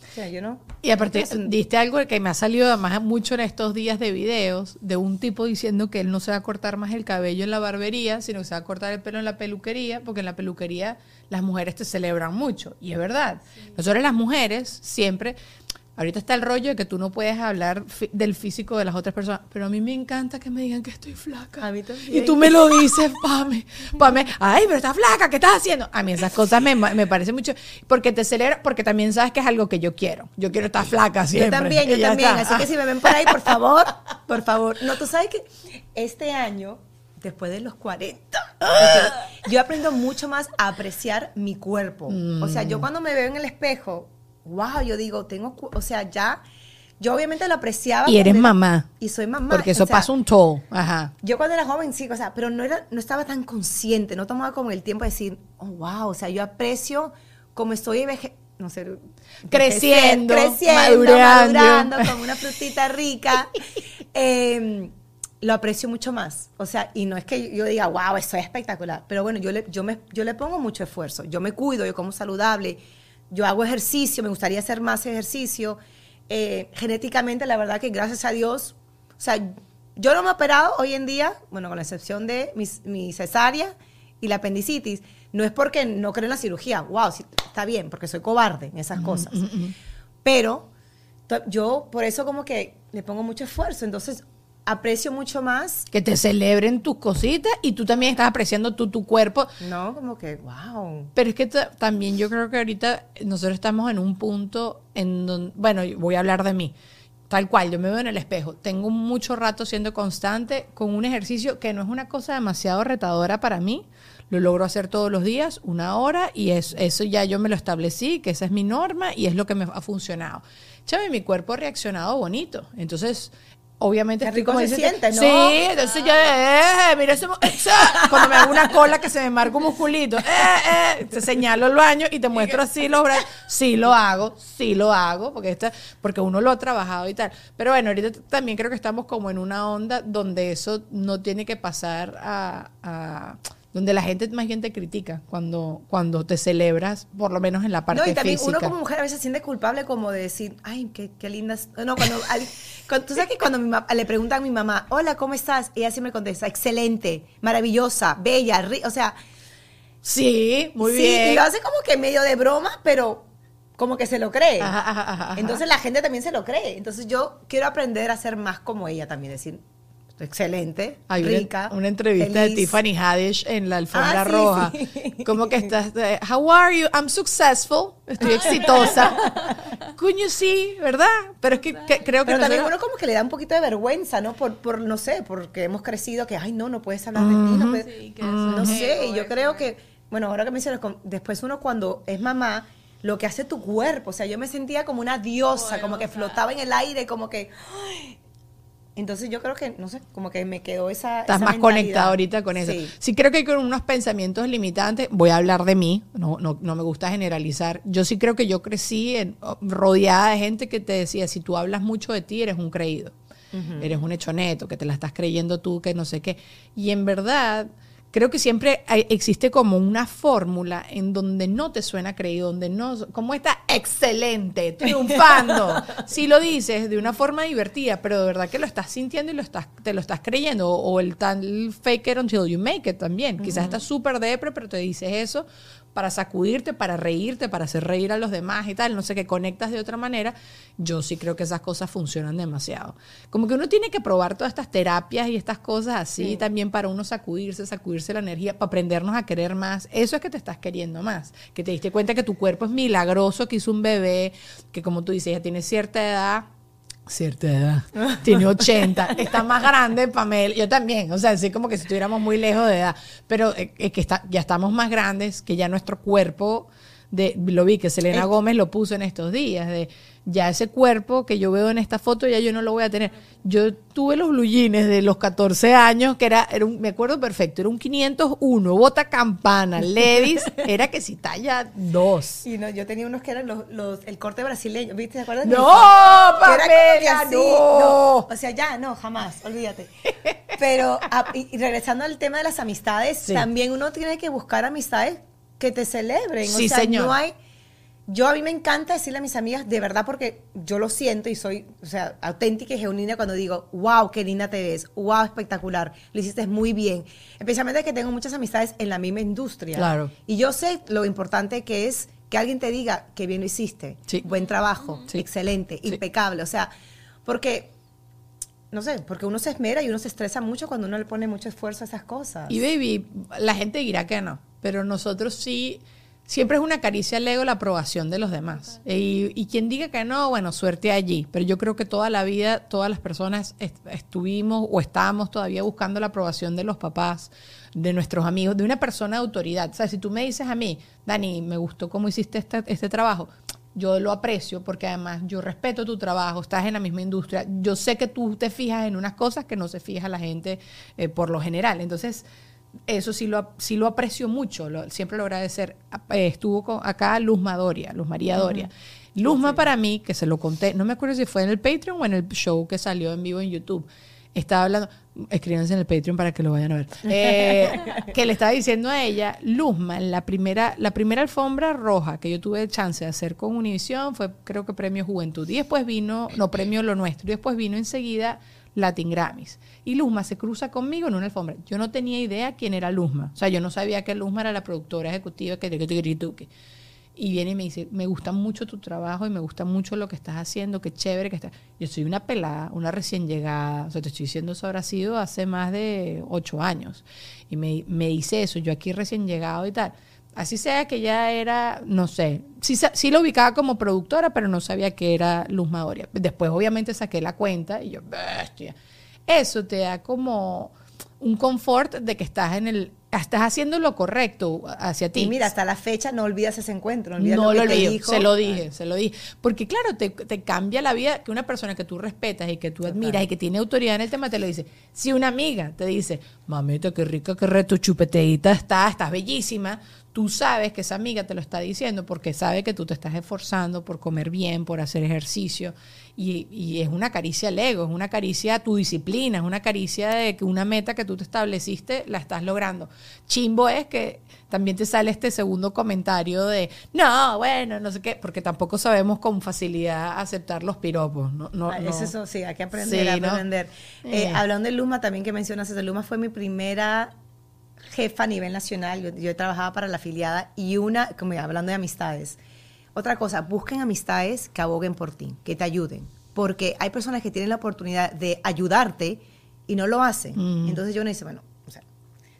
Speaker 2: O sea, yo no.
Speaker 1: Y aparte, diste algo que me ha salido además mucho en estos días de videos de un tipo diciendo que él no se va a cortar más el cabello en la barbería, sino que se va a cortar el pelo en la peluquería, porque en la peluquería las mujeres te celebran mucho. Y es verdad. Nosotros las mujeres siempre, ahorita está el rollo de que tú no puedes hablar del físico de las otras personas, pero a mí me encanta que me digan que estoy flaca.
Speaker 2: A mí también.
Speaker 1: Y tú me lo dices, Pame, Pame, ay, pero estás flaca, ¿qué estás haciendo? A mí esas cosas me, me parecen mucho, porque te celebra, porque también sabes que es algo que yo quiero. Yo quiero estar flaca siempre.
Speaker 2: Yo también, yo también.
Speaker 1: está.
Speaker 2: Así que si me ven por ahí, por favor, por favor. No, tú sabes que este año, después de los 40, yo aprendo mucho más a apreciar mi cuerpo. O sea,
Speaker 1: Mm.
Speaker 2: yo cuando me veo en el espejo, wow, yo digo, tengo, o sea, ya, yo obviamente lo apreciaba.
Speaker 1: Y eres
Speaker 2: era-
Speaker 1: mamá.
Speaker 2: Y soy mamá.
Speaker 1: Porque
Speaker 2: o
Speaker 1: eso
Speaker 2: sea,
Speaker 1: pasa un toll. Ajá.
Speaker 2: Yo cuando era joven, sí, o sea, pero no, era, no estaba tan consciente, no tomaba como el tiempo de decir, oh, wow, o sea, yo aprecio como estoy veje- no sé,
Speaker 1: Creciendo,
Speaker 2: creciendo,
Speaker 1: madurando.
Speaker 2: madurando, con una frutita rica. Eh, lo aprecio mucho más. O sea, y no es que yo diga, wow, esto es espectacular. Pero bueno, yo le, yo, me, yo le pongo mucho esfuerzo. Yo me cuido, yo como saludable, yo hago ejercicio, me gustaría hacer más ejercicio. Eh, genéticamente, la verdad que gracias a Dios, o sea, yo no me he operado hoy en día, bueno, con la excepción de mi, mi cesárea y la apendicitis. No es porque no creo en la cirugía, wow, sí, está bien, porque soy cobarde en esas cosas. Pero yo por eso como que le pongo mucho esfuerzo, entonces aprecio mucho más,
Speaker 1: Que te celebren tus cositas y tú también estás apreciando tú, tu cuerpo.
Speaker 2: ¿no? Como que, wow.
Speaker 1: Pero es que ta- también yo creo que ahorita nosotros estamos en un punto en donde, bueno, voy a hablar de mí. Tal cual, yo me veo en el espejo. Tengo mucho rato siendo constante con un ejercicio que no es una cosa demasiado retadora para mí. Lo logro hacer todos los días, una hora, y es- eso ya yo me lo establecí, que esa es mi norma y es lo que me ha funcionado. Chame, mi cuerpo ha reaccionado bonito. Entonces, obviamente
Speaker 2: Qué
Speaker 1: estoy
Speaker 2: rico
Speaker 1: como
Speaker 2: se siente, ¿no?
Speaker 1: Sí, entonces yo, eh, mira ese, cuando me hago una cola que se me marca un musculito, eh, eh, te señalo el baño y te muestro así los brazos. Sí lo hago, sí lo hago, porque esta, porque uno lo ha trabajado y tal. Pero bueno, ahorita también creo que estamos como en una onda donde eso no tiene que pasar a, a- donde la gente más bien te critica cuando, cuando te celebras, por lo menos en la parte
Speaker 2: No, y también
Speaker 1: física.
Speaker 2: uno como mujer a veces se siente culpable como de decir, ay, qué, qué lindas. No, cuando, al- cuando- tú sabes que cuando mi le preguntan a mi mamá, hola, ¿cómo estás? Ella siempre contesta, excelente, maravillosa, bella, ri-". o sea,
Speaker 1: Sí, muy
Speaker 2: sí,
Speaker 1: bien.
Speaker 2: y lo hace como que medio de broma, pero como que se lo cree.
Speaker 1: Ajá, ajá, ajá.
Speaker 2: Entonces la gente también se lo cree. Entonces yo quiero aprender a ser más como ella también, decir, excelente,
Speaker 1: Hay
Speaker 2: rica.
Speaker 1: una, entrevista de
Speaker 2: feliz".
Speaker 1: Tiffany Haddish en la alfombra
Speaker 2: Ah, sí,
Speaker 1: roja.
Speaker 2: sí.
Speaker 1: Como que estás, de, how are you? I'm successful. Estoy exitosa. Coño, sí, ¿verdad? Pero es que, que- creo que
Speaker 2: Pero también
Speaker 1: nosotros-
Speaker 2: uno como que le da un poquito de vergüenza, ¿no? Por, por no sé, porque hemos crecido que, ay, no, no puedes hablar de ti. No, puedes-
Speaker 3: Sí, que eso
Speaker 2: no
Speaker 3: es
Speaker 2: sé, y yo creo que, bueno, ahora que mencionas, con- después uno cuando es mamá, lo que hace tu cuerpo, o sea, yo me sentía como una diosa, como que flotaba en el aire, como que... ay. Entonces yo creo que, no sé, como que me quedó esa...
Speaker 1: Estás
Speaker 2: esa
Speaker 1: más conectada ahorita con eso.
Speaker 2: Sí.
Speaker 1: Sí. creo que hay con unos pensamientos limitantes. Voy a hablar de mí, no, no, no me gusta generalizar. Yo sí creo que yo crecí en- rodeada de gente que te decía, si tú hablas mucho de ti, eres un creído. Eres un hechoneto, que te la estás creyendo tú, que no sé qué. Y en verdad, creo que siempre hay- existe como una fórmula en donde no te suena creído, donde no, como está excelente, triunfando. si lo dices de una forma divertida, pero de verdad que lo estás sintiendo y lo estás, te lo estás creyendo, o, o el tal fake it until you make it también. Quizás estás súper depre, pero te dices eso para sacudirte, para reírte, para hacer reír a los demás y tal, no sé, que conectas de otra manera, yo sí creo que esas cosas funcionan demasiado. Como que uno tiene que probar todas estas terapias y estas cosas así también para uno sacudirse, sacudirse la energía, para aprendernos a querer más. Eso es que te estás queriendo más, que te diste cuenta que tu cuerpo es milagroso, que hizo un bebé, que como tú dices, ya tiene cierta edad, cierta edad, tiene 80, está más grande, Pamela, yo también, o sea, así como que si estuviéramos muy lejos de edad, pero eh, es que está, ya estamos más grandes, que ya nuestro cuerpo, de, lo vi que Selena Gómez lo puso en estos días, de ya ese cuerpo que yo veo en esta foto ya yo no lo voy a tener. Yo tuve los blue jeans de los 14 años, que era, era un, me acuerdo perfecto, era un 501, bota campana, Levis, era que si talla 2.
Speaker 2: Y no, yo tenía unos que eran los, los- el corte brasileño, ¿viste? ¿Te acuerdas?
Speaker 1: ¡No, Pamela, no!
Speaker 2: O sea, ya, no, jamás, olvídate. Pero, a- y, y regresando al tema de las amistades,
Speaker 1: Sí.
Speaker 2: también uno tiene que buscar amistades que te celebren.
Speaker 1: Sí,
Speaker 2: o sea,
Speaker 1: señor.
Speaker 2: no hay... yo a mí me encanta decirle a mis amigas, de verdad, porque yo lo siento y soy, o sea, auténtica y genuina cuando digo, wow, qué linda te ves, wow, espectacular, lo hiciste muy bien. Especialmente que tengo muchas amistades en la misma industria.
Speaker 1: Claro.
Speaker 2: Y yo sé lo importante que es que alguien te diga que bien lo hiciste,
Speaker 1: Sí.
Speaker 2: buen trabajo,
Speaker 1: Sí.
Speaker 2: excelente, impecable. O sea, porque, no sé, porque uno se esmera y uno se estresa mucho cuando uno le pone mucho esfuerzo a esas cosas.
Speaker 1: Y baby, la gente dirá que no, pero nosotros sí, siempre es una caricia al ego la aprobación de los demás. Y, y quien diga que no, bueno, suerte allí. Pero yo creo que toda la vida, todas las personas est- estuvimos o estamos todavía buscando la aprobación de los papás, de nuestros amigos, de una persona de autoridad. O sea, si tú me dices a mí, Dani, me gustó cómo hiciste este, este trabajo, yo lo aprecio porque además yo respeto tu trabajo, estás en la misma industria, yo sé que tú te fijas en unas cosas que no se fija la gente eh, por lo general. Entonces, eso sí lo, sí lo aprecio mucho, lo- siempre lo agradecer. Eh, estuvo con- acá Luzma Doria, Luz María Doria. Luzma para mí, que se lo conté, no me acuerdo si fue en el Patreon o en el show que salió en vivo en YouTube, estaba hablando, escríbanse en el Patreon para que lo vayan a ver, eh, que le estaba diciendo a ella, Luzma, la primera, la primera alfombra roja que yo tuve chance de hacer con Univision fue creo que Premio Juventud. Y después vino, no, Premio Lo Nuestro, y después vino enseguida Latin Grammys. Y Luzma se cruza conmigo en una alfombra. Yo no tenía idea quién era Luzma. O sea, yo no sabía que Luzma era la productora ejecutiva que que y viene y me dice, me gusta mucho tu trabajo y me gusta mucho lo que estás haciendo, qué chévere que estás. Yo soy una pelada, una recién llegada, o sea, te estoy diciendo, eso habrá sido hace más de ocho años. Y me, me dice eso, yo aquí recién llegado y tal. Así sea que ya era, no sé, sí, sí lo ubicaba como productora, pero no sabía que era Luz Madoria. Después obviamente saqué la cuenta y yo, bestia. Eso te da como un confort de que estás en el, estás haciendo lo correcto hacia ti.
Speaker 2: Y mira, hasta la fecha no olvidas ese encuentro, no olvidas
Speaker 1: No
Speaker 2: lo
Speaker 1: lo
Speaker 2: te dijo.
Speaker 1: se lo dije, se lo dije. Porque claro, te, te cambia la vida que una persona que tú respetas y que tú admiras y que tiene autoridad en el tema te lo dice. Si una amiga te dice, mamita, qué rica, qué reto chupeteíta está, estás bellísima, tú sabes que esa amiga te lo está diciendo porque sabe que tú te estás esforzando por comer bien, por hacer ejercicio. Y, y es una caricia al ego, es una caricia a tu disciplina, es una caricia de que una meta que tú te estableciste la estás logrando. Chimbo es que también te sale este segundo comentario de, no, bueno, no sé qué, porque tampoco sabemos con facilidad aceptar los piropos. No, no,
Speaker 2: Ah,
Speaker 1: no.
Speaker 2: es eso, sí, hay que aprender
Speaker 1: Sí,
Speaker 2: aprender. Eh,
Speaker 1: Eh.
Speaker 2: hablando de Luma, también que mencionas eso, Luma fue mi primera jefa a nivel nacional. Yo, yo trabajaba para la afiliada y una, como ya, hablando de amistades. Otra cosa, busquen amistades que aboguen por ti, que te ayuden. Porque hay personas que tienen la oportunidad de ayudarte y no lo hacen.
Speaker 1: Mm.
Speaker 2: Entonces yo no dice, bueno, o sea,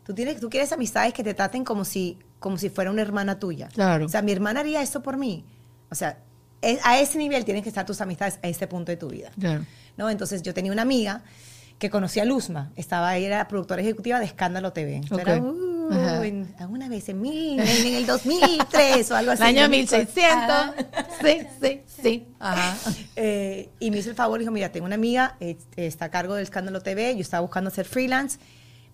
Speaker 2: tú, tienes, tú quieres amistades que te traten como si, como si fuera una hermana tuya.
Speaker 1: Claro.
Speaker 2: O sea, mi hermana haría esto por mí. O sea, es- a ese nivel tienen que estar tus amistades a este punto de tu vida.
Speaker 1: Claro.
Speaker 2: ¿no? Entonces yo tenía una amiga que conocía a Luzma, estaba ella era productora ejecutiva de Escándalo TV. Esto
Speaker 1: Ok.
Speaker 2: era, uh, en- alguna vez en, mil, en, en el 2003 o algo así.
Speaker 1: El año
Speaker 2: ¿no?
Speaker 1: 1600.
Speaker 2: Ajá.
Speaker 1: Sí, sí, sí. Ajá.
Speaker 2: Eh, y me hizo el favor, dijo, mira, tengo una amiga, eh, está a cargo del Escándalo TV, yo estaba buscando hacer freelance,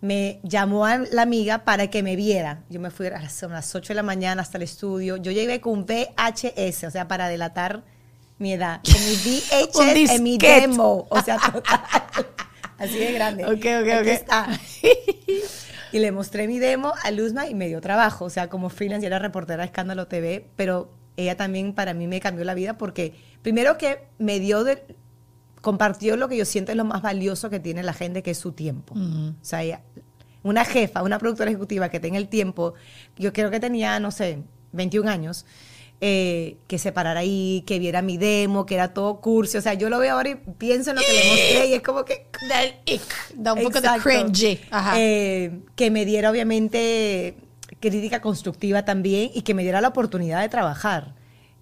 Speaker 2: me llamó a la amiga para que me viera. Yo me fui a las, a las 8 de la mañana hasta el estudio, yo llegué con un VHS, o sea, para delatar mi edad, con mi VHS en mi demo, o sea, total. Así de grande.
Speaker 1: Ok, ok,
Speaker 2: Aquí
Speaker 1: ok.
Speaker 2: está. Y le mostré mi demo a Luzma y me dio trabajo. O sea, como freelance era reportera de Escándalo TV, pero ella también para mí me cambió la vida porque primero que me dio de compartió lo que yo siento es lo más valioso que tiene la gente, que es su tiempo. O sea, ella- una jefa, una productora ejecutiva que tenga el tiempo, yo creo que tenía, no sé, 21 años, eh, que se parara ahí, que viera mi demo, que era todo curso. O sea, yo lo veo ahora y pienso en lo que le mostré y es como que...
Speaker 1: Da un poco de
Speaker 2: Exacto.
Speaker 1: cringy. Ajá.
Speaker 2: Eh, que me diera, obviamente, crítica constructiva también y que me diera la oportunidad de trabajar.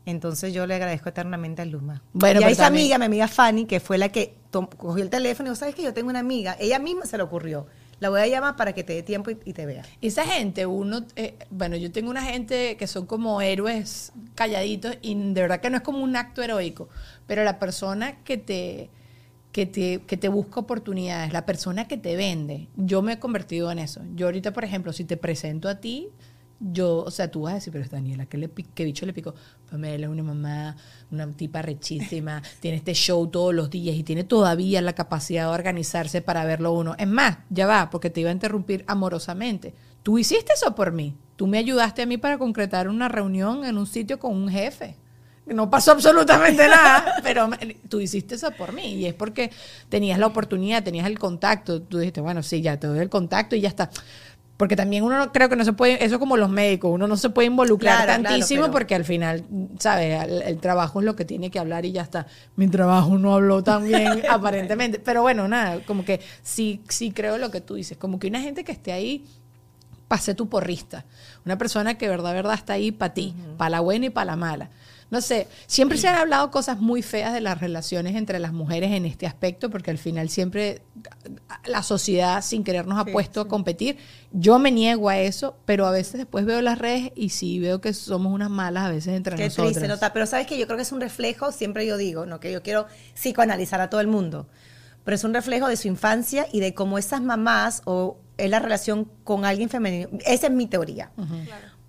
Speaker 2: Entonces yo le agradezco eternamente a Luma.
Speaker 1: Bueno,
Speaker 2: y a
Speaker 1: pero
Speaker 2: esa
Speaker 1: también-
Speaker 2: amiga, mi amiga Fanny, que fue la que cogió el teléfono y dijo, ¿sabes que Yo tengo una amiga. Ella misma se le ocurrió. La voy a llamar para que te dé tiempo y, te vea.
Speaker 1: Esa gente, uno, eh, bueno, yo tengo una gente que son como héroes calladitos y de verdad que no es como un acto heroico, pero la persona que te, que te, que te busca oportunidades, la persona que te vende, yo me he convertido en eso. Yo ahorita, por ejemplo, si te presento a ti, yo, o sea, tú vas a decir, pero es Daniela, ¿qué, le, qué bicho le picó? Pamela es una mamá, una tipa rechísima, tiene este show todos los días y tiene todavía la capacidad de organizarse para verlo uno. Es más, ya va, porque te iba a interrumpir amorosamente. Tú hiciste eso por mí. Tú me ayudaste a mí para concretar una reunión en un sitio con un jefe. no pasó absolutamente nada, pero tú hiciste eso por mí y es porque tenías la oportunidad, tenías el contacto, tú dijiste, bueno, sí, ya te doy el contacto y ya está. Porque también uno no, creo que no se puede, eso es como los médicos, uno no se puede involucrar
Speaker 2: Claro, claro,
Speaker 1: tantísimo
Speaker 2: pero-
Speaker 1: porque al final, ¿sabes? El, el trabajo es lo que tiene que hablar y ya está. Mi trabajo no habló tan bien, aparentemente. Pero bueno, nada, como que sí, sí creo lo que tú dices, como que una gente que esté ahí pasé tu porrista. Una persona que verdad, verdad está ahí para ti, para la buena y para la mala. No sé, siempre se han hablado cosas muy feas de las relaciones entre las mujeres en este aspecto, porque al final siempre la sociedad sin querer nos ha
Speaker 2: Sí,
Speaker 1: puesto a competir. Yo me niego a eso, pero a veces después veo las redes y sí veo que somos unas malas a veces entre
Speaker 2: Qué
Speaker 1: nosotras.
Speaker 2: triste nota, pero sabes que yo creo que es un reflejo, siempre yo digo, no que yo quiero psicoanalizar a todo el mundo, pero es un reflejo de su infancia y de cómo esas mamás o es la relación con alguien femenino. Esa es mi teoría.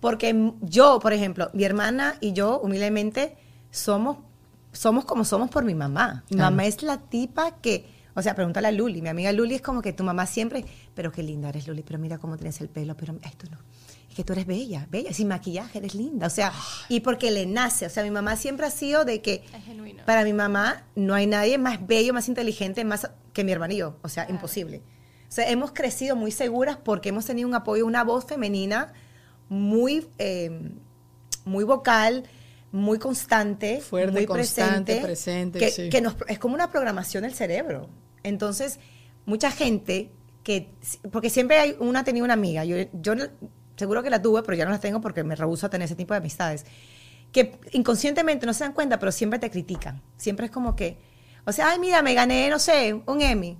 Speaker 2: Porque yo, por ejemplo, mi hermana y yo, humildemente, somos, somos como somos por mi mamá. Mi
Speaker 1: Claro.
Speaker 2: mamá es la tipa que, o sea, pregúntale a Luli. Mi amiga Luli es como que tu mamá siempre, pero qué linda eres, Luli, pero mira cómo tienes el pelo, pero esto no. Es que tú eres bella, bella, sin maquillaje, eres linda. O sea, y porque le nace. O sea, mi mamá siempre ha sido de que,
Speaker 3: Es genuino.
Speaker 2: para mi mamá, no hay nadie más bello, más inteligente, más que mi hermano y yo. O sea, imposible. O sea, hemos crecido muy seguras porque hemos tenido un apoyo, una voz femenina muy, eh, muy vocal, muy constante,
Speaker 1: Fuerte,
Speaker 2: muy
Speaker 1: constante,
Speaker 2: presente,
Speaker 1: presente,
Speaker 2: que,
Speaker 1: sí.
Speaker 2: que nos- es como una programación del cerebro. Entonces, mucha gente que, porque siempre hay una, tenía una amiga, yo, yo seguro que la tuve, pero ya no la tengo porque me rehuso a tener ese tipo de amistades, que inconscientemente no se dan cuenta, pero siempre te critican. Siempre es como que, o sea, ay, mira, me gané, no sé, un Emmy.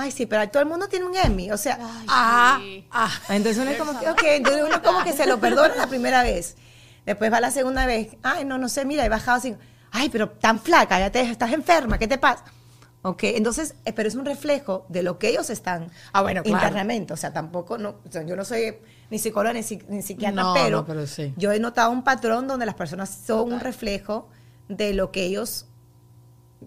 Speaker 2: Ay, sí, pero todo el mundo tiene un Emmy. O sea,
Speaker 3: Ay,
Speaker 1: Ah,
Speaker 3: sí.
Speaker 1: ah.
Speaker 2: entonces uno es como que, entonces uno como que se lo perdona la primera vez. Después va la segunda vez. Ay, no, no sé, mira, he bajado así. Ay, pero tan flaca, ya te, estás enferma, ¿qué te pasa? Ok, entonces, eh, pero es un reflejo de lo que ellos están
Speaker 1: Ah, bueno, claro.
Speaker 2: internamente. O sea, tampoco, no, o sea, yo no soy ni psicóloga ni, ni psiquiatra,
Speaker 1: No,
Speaker 2: pero,
Speaker 1: no, pero sí.
Speaker 2: yo he notado un patrón donde las personas son un reflejo de lo que ellos,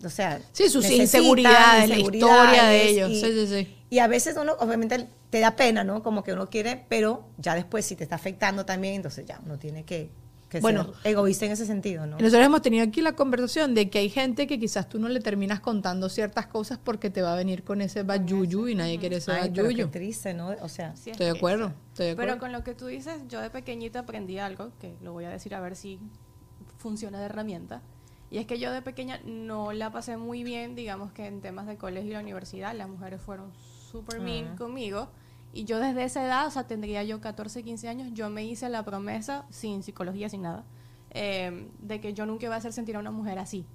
Speaker 2: o sea,
Speaker 1: Sí, sus inseguridades, la historia de ellos.
Speaker 2: y-
Speaker 1: Sí, sí, sí.
Speaker 2: y a veces uno, obviamente, te da pena, ¿no? Como que uno quiere, pero ya después, si te está afectando también, entonces ya uno tiene que, que
Speaker 1: Bueno.
Speaker 2: ser egoísta en ese sentido, ¿no?
Speaker 1: Y Nosotros hemos tenido aquí la conversación de que hay gente que quizás tú no le terminas contando ciertas cosas porque te va a venir con ese bad yuyu y nadie quiere ese
Speaker 2: Ay,
Speaker 1: bad
Speaker 2: pero qué
Speaker 1: yuyu.
Speaker 2: triste, ¿no? O sea,
Speaker 3: Sí, es
Speaker 1: Estoy de acuerdo, estoy de
Speaker 3: Pero
Speaker 1: acuerdo.
Speaker 3: con lo que tú dices, yo de pequeñita aprendí algo, que lo voy a decir a ver si funciona de herramienta. Y es que yo de pequeña no la pasé muy bien, digamos que en temas de colegio y la universidad, las mujeres fueron súper mean conmigo. Y yo desde esa edad, o sea, tendría yo 14, 15 años, yo me hice la promesa, sin psicología, sin nada, eh, de que yo nunca iba a hacer sentir a una mujer así.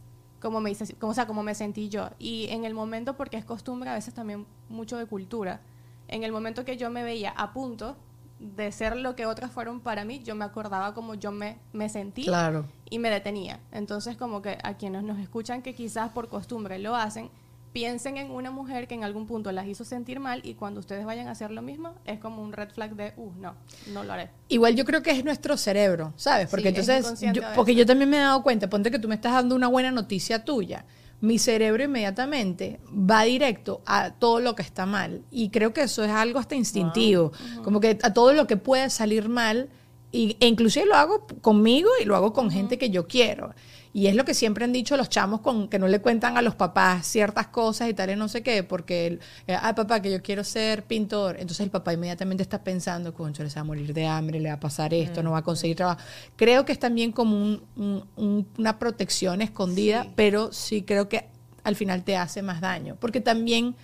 Speaker 3: Como me hice, como, o sea, como me sentí yo. Y en el momento, porque es costumbre, a veces también mucho de cultura, en el momento que yo me veía a punto de ser lo que otras fueron para mí, yo me acordaba como yo me, me sentí
Speaker 1: Claro.
Speaker 3: y me detenía. Entonces, como que a quienes nos escuchan que quizás por costumbre lo hacen, piensen en una mujer que en algún punto las hizo sentir mal y cuando ustedes vayan a hacer lo mismo, es como un red flag de, uh, no, no lo haré.
Speaker 1: Igual yo creo que es nuestro cerebro, ¿sabes? Porque
Speaker 3: Sí,
Speaker 1: entonces, yo- porque yo también me he dado cuenta, ponte que tú me estás dando una buena noticia tuya. Mi cerebro inmediatamente va directo a todo lo que está mal. Y creo que eso es algo hasta instintivo. Como que a todo lo que puede salir mal. Y, e inclusive lo hago conmigo y lo hago con gente que yo quiero. Y es lo que siempre han dicho los chamos con que no le cuentan a los papás ciertas cosas y tal y no sé qué, porque, el, eh, ah, papá, que yo quiero ser pintor. Entonces el papá inmediatamente está pensando, concho, le va a morir de hambre, le va a pasar esto, no va a conseguir trabajo. Creo que es también como un- un- un- una protección escondida, pero sí creo que al final te hace más daño. Porque también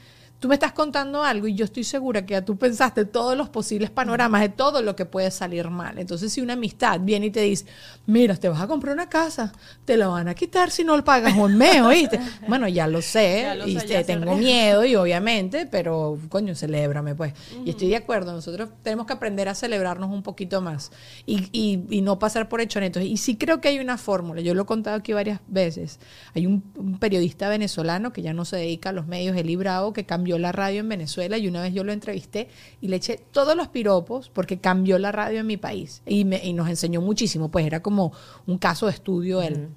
Speaker 1: tú me estás contando algo y yo estoy segura que ya tú pensaste todos los posibles panoramas de todo lo que puede salir mal. Entonces, si una amistad viene y te dice, mira, te vas a comprar una casa, te la van a quitar si no lo pagas un mes, ¿oíste? bueno, ya lo sé
Speaker 3: Ya lo
Speaker 1: y
Speaker 3: sé, ya
Speaker 1: tengo miedo y obviamente, pero coño, celébrame pues. Y estoy de acuerdo, nosotros tenemos que aprender a celebrarnos un poquito más y, y- y no pasar por hechonetos. Y sí creo que hay una fórmula, yo lo he contado aquí varias veces. Hay un, un periodista venezolano que ya no se dedica a los medios, Eli Bravo, que cambió la radio en Venezuela y una vez yo lo entrevisté y le eché todos los piropos porque cambió la radio en mi país y, me, y nos enseñó muchísimo, pues era como un caso de estudio él.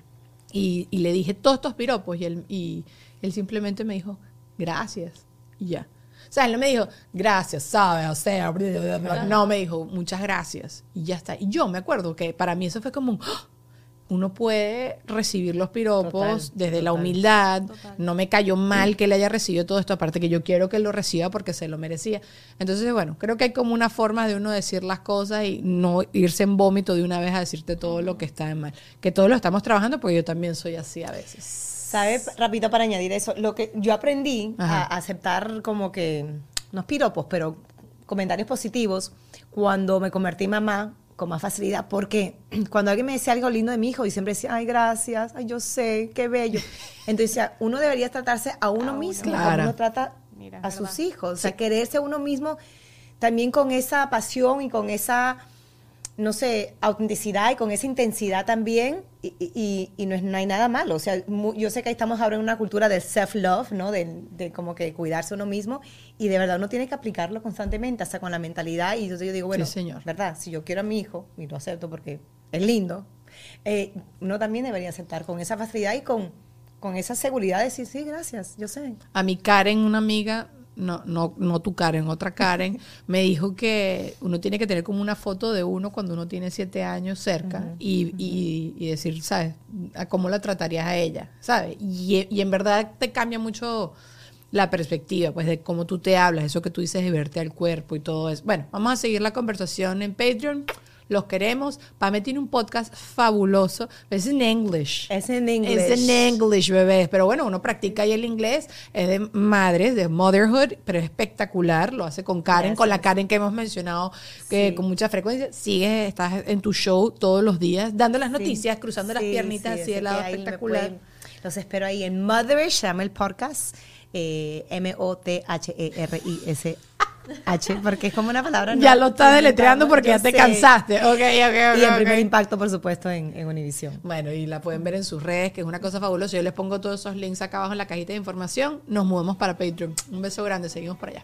Speaker 1: Y, y le dije todos estos piropos y él, y él simplemente me dijo, gracias. Y ya. O sea, él no me dijo, gracias, ¿sabes? O sea, bla, bla, bla. no, me dijo, muchas gracias. Y ya está. Y yo me acuerdo que para mí eso fue como un, ¡ah! Uno puede recibir los piropos
Speaker 2: Total,
Speaker 1: desde la humildad.
Speaker 3: Total.
Speaker 1: No me cayó mal que él haya recibido todo esto, aparte que yo quiero que lo reciba porque se lo merecía. Entonces, bueno, creo que hay como una forma de uno decir las cosas y no irse en vómito de una vez a decirte todo lo que está de mal. Que todos lo estamos trabajando porque yo también soy así a veces.
Speaker 2: ¿Sabes? Rapidito para añadir eso. Lo que yo aprendí
Speaker 1: Ajá.
Speaker 2: a aceptar como que, no es piropos, pero comentarios positivos cuando me convertí en mamá con más facilidad. Porque cuando alguien me decía algo lindo de mi hijo y siempre decía, ay, gracias, ay, yo sé, qué bello. Entonces, decía, uno debería tratarse a uno mismo, como uno trata
Speaker 3: Mira,
Speaker 2: a sus hijos. O sea, quererse a uno mismo también con esa pasión y con esa no sé, autenticidad y con esa intensidad también, y, y- y no, es, no hay nada malo. O sea, yo sé que estamos ahora en una cultura de self-love, ¿no? De, de como que cuidarse uno mismo, y de verdad uno tiene que aplicarlo constantemente, hasta con la mentalidad. Y entonces yo digo, bueno,
Speaker 1: Sí, señor.
Speaker 2: ¿verdad? Si yo quiero a mi hijo, y lo acepto porque es lindo, eh, uno también debería aceptar con esa facilidad y con, con esa seguridad de decir, sí, gracias, yo sé.
Speaker 1: A mi Karen, una amiga, no, no, no tu Karen, otra Karen, me dijo que uno tiene que tener como una foto de uno cuando uno tiene siete años cerca y, y- y decir, ¿sabes? A cómo la tratarías a ella, ¿sabes? Y, y en verdad te cambia mucho la perspectiva, pues de cómo tú te hablas, eso que tú dices de verte al cuerpo y todo eso. Bueno, vamos a seguir la conversación en Patreon. Los queremos. Pame tiene un podcast fabuloso. Es en English.
Speaker 2: Es en inglés.
Speaker 1: Es en English, bebés. Pero bueno, uno practica ahí el inglés. Es de madres, de motherhood, pero es espectacular. Lo hace con Karen, con la Karen que hemos mencionado que
Speaker 2: Sí.
Speaker 1: con mucha frecuencia. Sigues, estás en tu show todos los días, dando las noticias, cruzando las piernitas
Speaker 2: sí,
Speaker 1: así de lado espectacular.
Speaker 2: los espero ahí en Motherish, se llama el podcast. eh, M-O-T-H-E-R-I-S-H, porque es como una palabra.
Speaker 1: Ya
Speaker 2: ¿no?
Speaker 1: lo estás deletreando porque ya te
Speaker 2: sé.
Speaker 1: cansaste. Ok, ok, ok.
Speaker 2: Y
Speaker 1: ok.
Speaker 2: primer impacto, por supuesto, en, en Univision.
Speaker 1: Bueno, y la pueden ver en sus redes, que es una cosa fabulosa. Yo les pongo todos esos links acá abajo en la cajita de información. Nos movemos para Patreon. Un beso grande, seguimos por allá.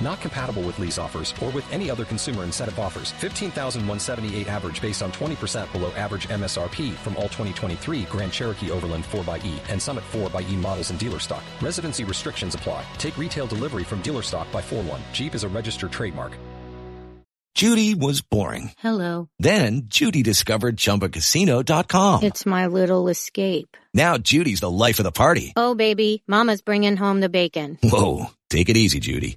Speaker 4: Not compatible with lease offers or with any other consumer incentive offers. 15,178 average based on 20% below average MSRP from all 2023 Grand Cherokee Overland 4xE and Summit 4xE models in dealer stock. Residency restrictions apply. Take retail delivery from dealer stock by 4 1. Jeep is a registered trademark.
Speaker 5: Judy was boring.
Speaker 6: Hello.
Speaker 5: Then Judy discovered ChumbaCasino.com.
Speaker 6: It's my little escape.
Speaker 5: Now Judy's the life of the party.
Speaker 6: Oh, baby, Mama's bringing home the bacon.
Speaker 5: Whoa, take it easy, Judy.